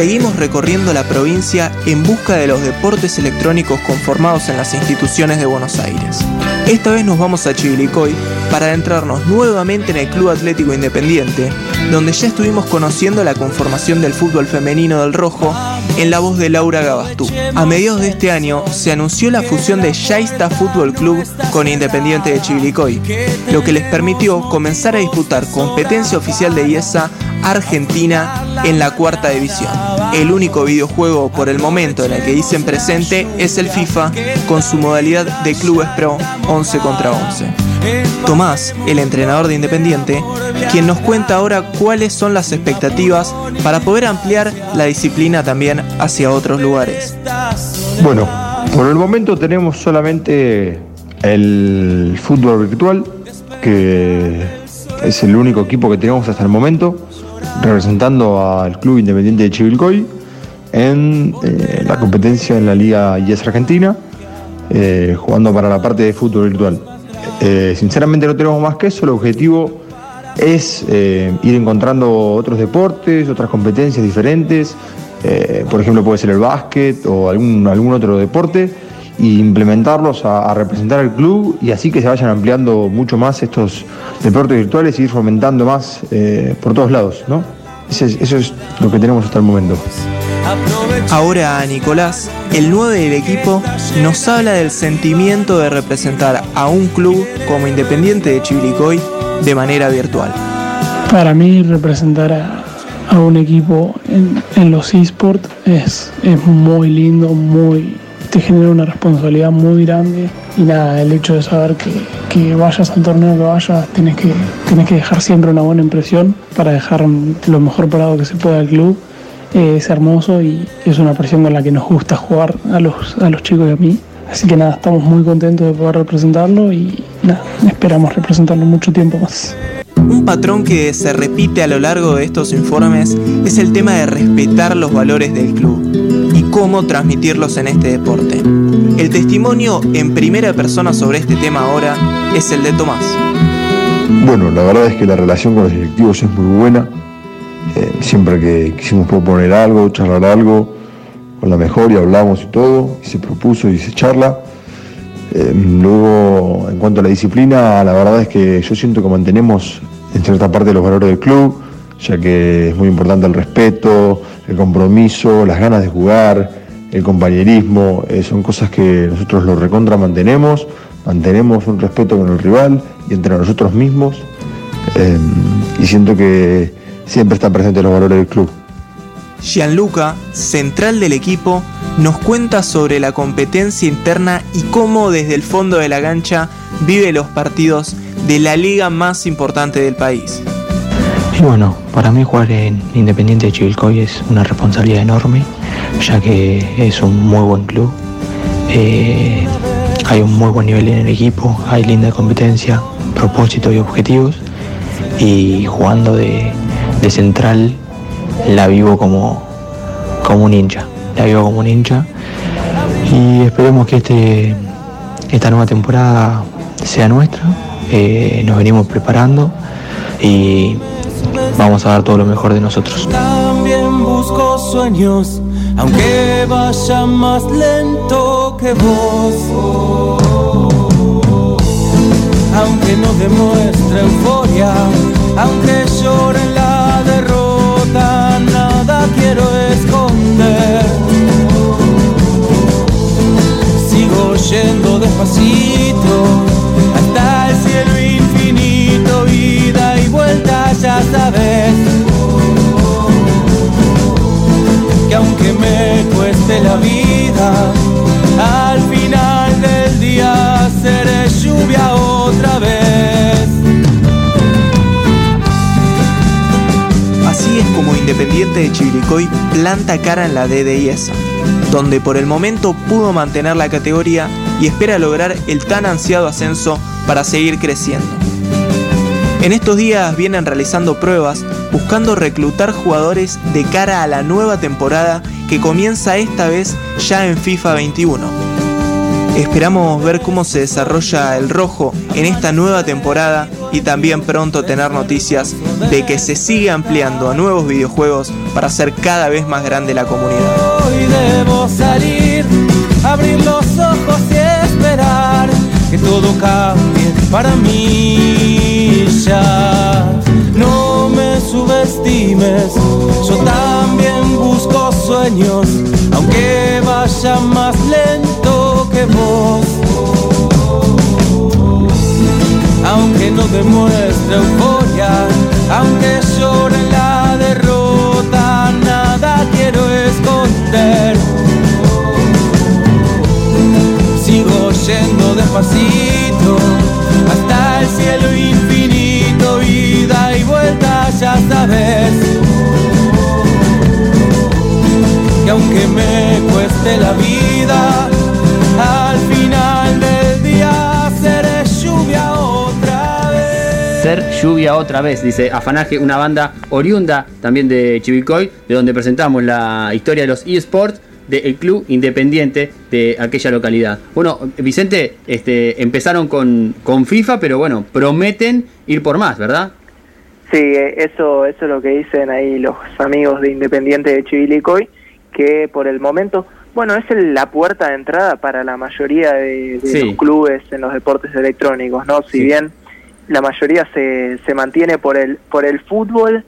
seguimos recorriendo la provincia en busca de los deportes electrónicos conformados en las instituciones de Buenos Aires. Esta vez nos vamos a Chivilcoy para adentrarnos nuevamente en el Club Atlético Independiente, donde ya estuvimos conociendo la conformación del fútbol femenino del Rojo en la voz de Laura Gabastú. A mediados de este año se anunció la fusión de Shaista Fútbol Club con Independiente de Chivilcoy, lo que les permitió comenzar a disputar competencia oficial de IESA Argentina en la cuarta división. El único videojuego por el momento en el que dicen presente es el FIFA con su modalidad de clubes pro 11 contra 11. Tomás, el entrenador de Independiente, quien nos cuenta ahora cuáles son las expectativas para poder ampliar la disciplina también hacia otros lugares. Bueno, por el momento tenemos solamente el fútbol virtual, que es el único equipo que tenemos hasta el momento representando al Club Independiente de Chivilcoy en eh, la competencia en la Liga IES Argentina, eh, jugando para la parte de fútbol virtual. Eh, sinceramente no tenemos más que eso, el objetivo es ir encontrando otros deportes, otras competencias diferentes, por ejemplo puede ser el básquet o algún, algún otro deporte, e implementarlos a, representar al club y así que se vayan ampliando mucho más estos deportes virtuales y ir fomentando más por todos lados, ¿no? Eso es, lo que tenemos hasta el momento. Ahora Nicolás, el 9 del equipo, nos habla del sentimiento de representar a un club como Independiente de Chivilcoy de manera virtual. Para mí representar a, un equipo en, los esports es, es muy lindo, muy te genera una responsabilidad muy grande y nada, el hecho de saber que, que vayas al torneo que vayas, tienes que, tienes que dejar siempre una buena impresión para dejar lo mejor parado que se pueda al club. Eh, es hermoso y es una presión con la que nos gusta jugar a los, a los chicos y a mí. Así que nada, estamos muy contentos de poder representarlo y nada, esperamos representarlo mucho tiempo más. Un patrón que se repite a lo largo de estos informes es el tema de respetar los valores del club cómo transmitirlos en este deporte. El testimonio en primera persona sobre este tema ahora es el de Tomás. Bueno, la verdad es que la relación con los directivos es muy buena. Eh, siempre que quisimos proponer algo, charlar algo, con la mejor y hablamos y todo, y se propuso y se charla. Eh, luego, en cuanto a la disciplina, la verdad es que yo siento que mantenemos en cierta parte los valores del club, ya que es muy importante el respeto, el compromiso, las ganas de jugar, el compañerismo, eh, son cosas que nosotros lo recontra mantenemos, mantenemos un respeto con el rival y entre nosotros mismos, eh, y siento que siempre está presente los valores del club. Gianluca, central del equipo, nos cuenta sobre la competencia interna y cómo desde el fondo de la cancha vive los partidos de la liga más importante del país. Bueno, para mí jugar en Independiente de Chivilcoy es una responsabilidad enorme, ya que es un muy buen club. Eh, hay un muy buen nivel en el equipo, hay linda competencia, propósitos y objetivos. Y jugando de, de central la vivo como, como un hincha, la vivo como un hincha. Y esperemos que este, esta nueva temporada sea nuestra, eh, nos venimos preparando y vamos a dar todo lo mejor de nosotros. También busco sueños, aunque vaya más lento que vos. Aunque no demuestre euforia, aunque llore la derrota, nada quiero esconder. Sigo yendo despacito Que aunque me cueste la vida, al final del día seré lluvia otra vez. Así es como Independiente de Chivilcoy planta cara en la DDIESA, donde por el momento pudo mantener la categoría y espera lograr el tan ansiado ascenso para seguir creciendo. En estos días vienen realizando pruebas buscando reclutar jugadores de cara a la nueva temporada que comienza esta vez ya en FIFA 21. Esperamos ver cómo se desarrolla el rojo en esta nueva temporada y también pronto tener noticias de que se sigue ampliando a nuevos videojuegos para hacer cada vez más grande la comunidad. Hoy debo salir, abrir los ojos y esperar que todo cambie para mí yo también busco sueños, aunque vaya más lento que vos. Aunque no demuestre euforia, lluvia otra vez, dice Afanaje, una banda oriunda también de Chivicoy, de donde presentamos la historia de los eSports del club independiente de aquella localidad. Bueno, Vicente, este, empezaron con, con FIFA, pero bueno, prometen ir por más, ¿verdad? Sí, eh, eso, eso es lo que dicen ahí los amigos de Independiente de Chivilcoy, que por el momento, bueno, es el- la puerta de entrada para la mayoría de, de Sí. los clubes en los deportes electrónicos, ¿no? Si Sí. bien la mayoría se, se mantiene por el, por el fútbol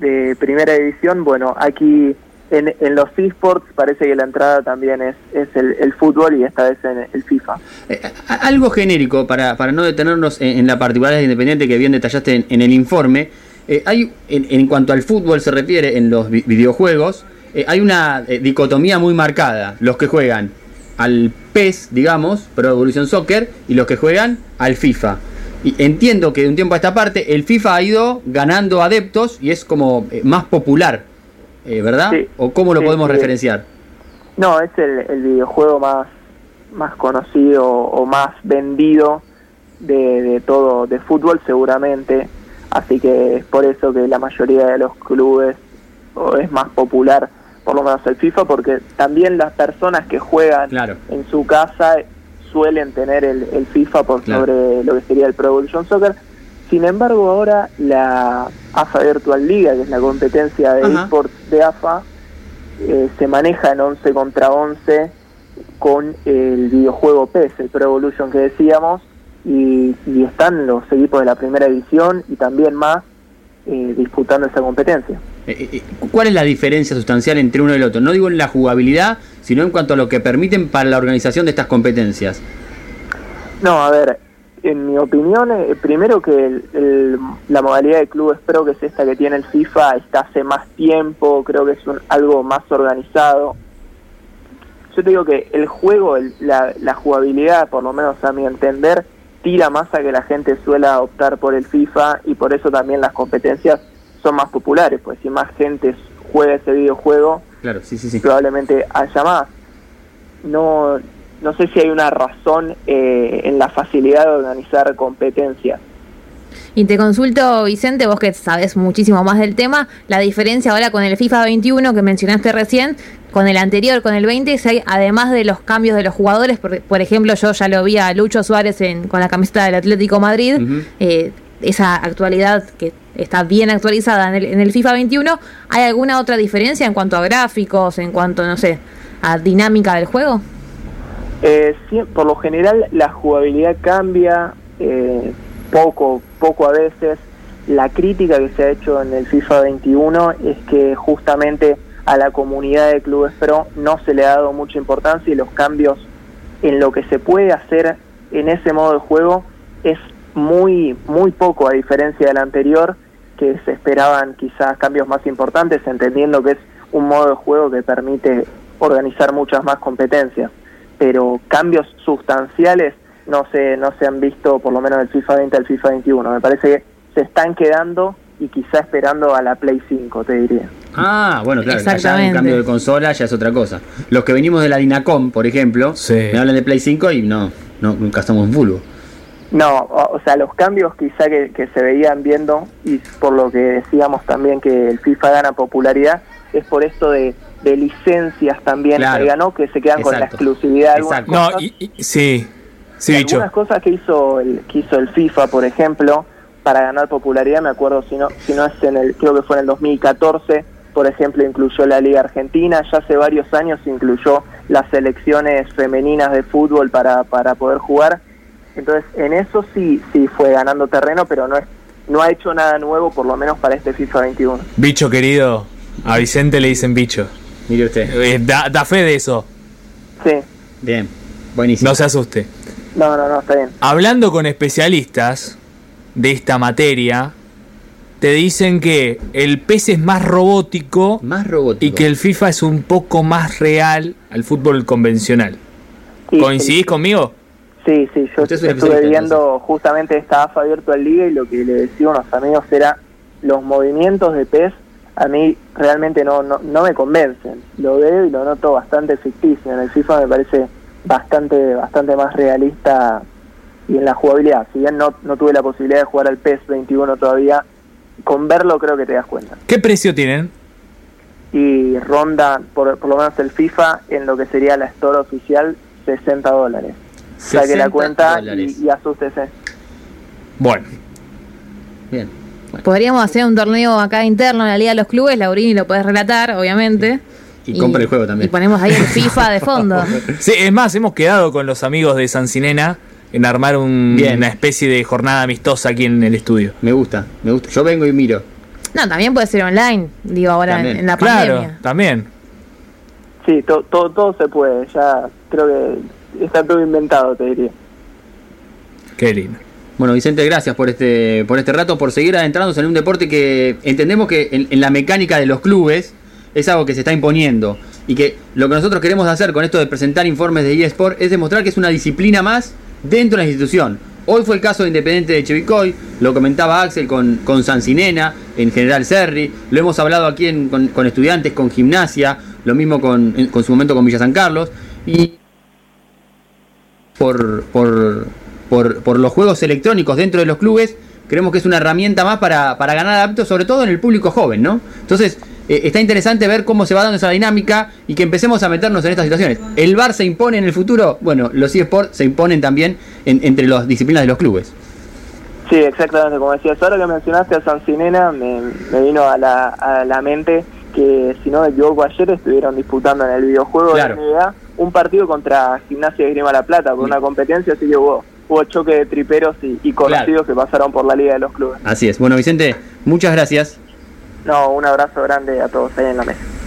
de primera división, bueno, aquí en, en los esports parece que la entrada también es, es el, el fútbol y esta vez en el FIFA. Eh, algo genérico, para, para no detenernos en, en la particularidad de Independiente que bien detallaste en, el informe, eh, hay en, cuanto al fútbol se refiere en los vi- videojuegos, eh, hay una dicotomía muy marcada. Los que juegan al PES, digamos, Pro Evolution Soccer, y los que juegan al FIFA. Y entiendo que de un tiempo a esta parte el FIFA ha ido ganando adeptos y es como eh, más popular, eh, ¿verdad? Sí. ¿O cómo lo Sí, podemos sí. referenciar? No, es el, el videojuego más, más conocido o más vendido de, de todo, de fútbol seguramente. Así que es por eso que la mayoría de los clubes o es más popular, por lo menos el FIFA, porque también las personas que juegan Claro. en su casa suelen tener el, el FIFA por Claro. sobre lo que sería el Pro Evolution Soccer. Sin embargo, ahora la AFA Virtual Liga, que es la competencia de esports de AFA, eh, se maneja en 11 contra 11 con el videojuego PES, el Pro Evolution que decíamos, y, y están los equipos de la primera división y también más eh, disputando esa competencia. Eh, eh, ¿Cuál es la diferencia sustancial entre uno y el otro? No digo en la jugabilidad, sino en cuanto a lo que permiten para la organización de estas competencias. No, a ver, en mi opinión, eh, primero que el- la modalidad de clubes pro, que es esta que tiene el FIFA, está hace más tiempo, creo que es un- algo más organizado. Yo te digo que el juego, el- la, la jugabilidad, por lo menos a mi entender, tira más a que la gente suela optar por el FIFA y por eso también las competencias son más populares, pues si más gente juega ese videojuego, Claro, sí, sí, sí. probablemente haya más. No, no sé si hay una razón eh, en la facilidad de organizar competencias. Y te consulto, Vicente, vos que sabes muchísimo más del tema, la diferencia ahora con el FIFA 21 que mencionaste recién, con el anterior, con el 20, si hay, además de los cambios de los jugadores, por, por ejemplo, yo ya lo vi a Lucho Suárez en, con la camiseta del Atlético Madrid, eh, esa actualidad que está bien actualizada en el, en el FIFA 21, ¿hay alguna otra diferencia en cuanto a gráficos, en cuanto, no sé, a dinámica del juego? Eh, sí, por lo general la jugabilidad cambia eh, poco, poco a veces. La crítica que se ha hecho en el FIFA 21 es que justamente a la comunidad de clubes pro no se le ha dado mucha importancia y los cambios en lo que se puede hacer en ese modo de juego es muy muy poco a diferencia del anterior que se esperaban quizás cambios más importantes entendiendo que es un modo de juego que permite organizar muchas más competencias pero cambios sustanciales no se no se han visto por lo menos del FIFA 20 al FIFA 21 me parece que se están quedando y quizá esperando a la Play 5 te diría Ah, bueno, claro, un Exactamente. cambio de consola ya es otra cosa. Los que venimos de la Dinacom, por ejemplo, Sí. me hablan de Play 5 y no, no nunca estamos en vulgo. No, o o sea, los cambios quizá que, que se veían viendo, y por lo que decíamos también que el FIFA gana popularidad, es por esto de, de licencias también Claro. que ganó, que se quedan con la exclusividad Exacto. No, cosas. y, y- sí, sí, Y algunas cosas que hizo el, que hizo el FIFA, por ejemplo, para ganar popularidad, me acuerdo si no, si no es en el, creo que fue en el 2014, por ejemplo, incluyó la Liga Argentina, ya hace varios años incluyó las selecciones femeninas de fútbol para, para poder jugar. Entonces, en eso sí, sí fue ganando terreno, pero no es, no ha hecho nada nuevo, por lo menos para este FIFA 21. Bicho querido, a Vicente le dicen bicho. Mire usted. Eh, da, da fe de eso, Sí, Bien, buenísimo. no se asuste. no, no, no, está bien. Hablando con especialistas de esta materia, te dicen que el PES es más robótico Más robótico. y que el FIFA es un poco más real al fútbol convencional. Sí, ¿Coincidís sí. conmigo? Sí, sí, yo es estuve viendo justamente esta AFA Virtual Liga y lo que le decía a unos amigos era los movimientos de PES a mí realmente no, no, no me convencen. Lo veo y lo noto bastante ficticio. En el FIFA me parece bastante bastante más realista y en la jugabilidad. Si bien no, no tuve la posibilidad de jugar al PES 21 todavía, con verlo creo que te das cuenta. ¿Qué precio tienen? Y ronda, por, por lo menos el FIFA, en lo que sería la store oficial, 60 dólares. Saque 60 la cuenta dólares. y, y asústese. Bueno, Bien. Podríamos hacer un torneo acá interno en la Liga de los Clubes, Laurini lo puedes relatar, obviamente. Y compra el juego también. Y ponemos ahí el FIFA de fondo. sí, es más, hemos quedado con los amigos de Sancinena en armar un- Bien. una especie de jornada amistosa aquí en el estudio. Me gusta, me gusta. Yo vengo y miro. No, también puede ser online, digo ahora en, la Claro, pandemia. también. Sí, to- todo todo se puede. Ya creo que está todo inventado, te diría. Qué lindo. Bueno, Vicente, gracias por este, por este rato, por seguir adentrándose en un deporte que entendemos que en, la mecánica de los clubes es algo que se está imponiendo. Y que lo que nosotros queremos hacer con esto de presentar informes de eSport es demostrar que es una disciplina más dentro de la institución. Hoy fue el caso de Independiente de Chevicoy, lo comentaba Axel con, con Sancinena, en General Serri, lo hemos hablado aquí en- con, con estudiantes, con gimnasia, lo mismo con, en- con su momento con Villa San Carlos. Y por, por, por, por los juegos electrónicos dentro de los clubes, creemos que es una herramienta más para, para ganar adeptos, sobre todo en el público joven, ¿no? Entonces, eh, está interesante ver cómo se va dando esa dinámica y que empecemos a meternos en estas situaciones. ¿El VAR se impone en el futuro? Bueno, los eSports se imponen también en- entre las disciplinas de los clubes. Sí, exactamente, como decías. Ahora que mencionaste a Sancinena, me, me vino a la, a la mente que, si no me equivoco, ayer estuvieron disputando en el videojuego Claro. de NBA un partido contra Gimnasia de Grima La Plata por una competencia, así que hubo, hubo choque de triperos y, y conocidos que pasaron por la Liga de los Clubes. Así es. Bueno, Vicente, muchas gracias. No, un abrazo grande a todos ahí en la mesa.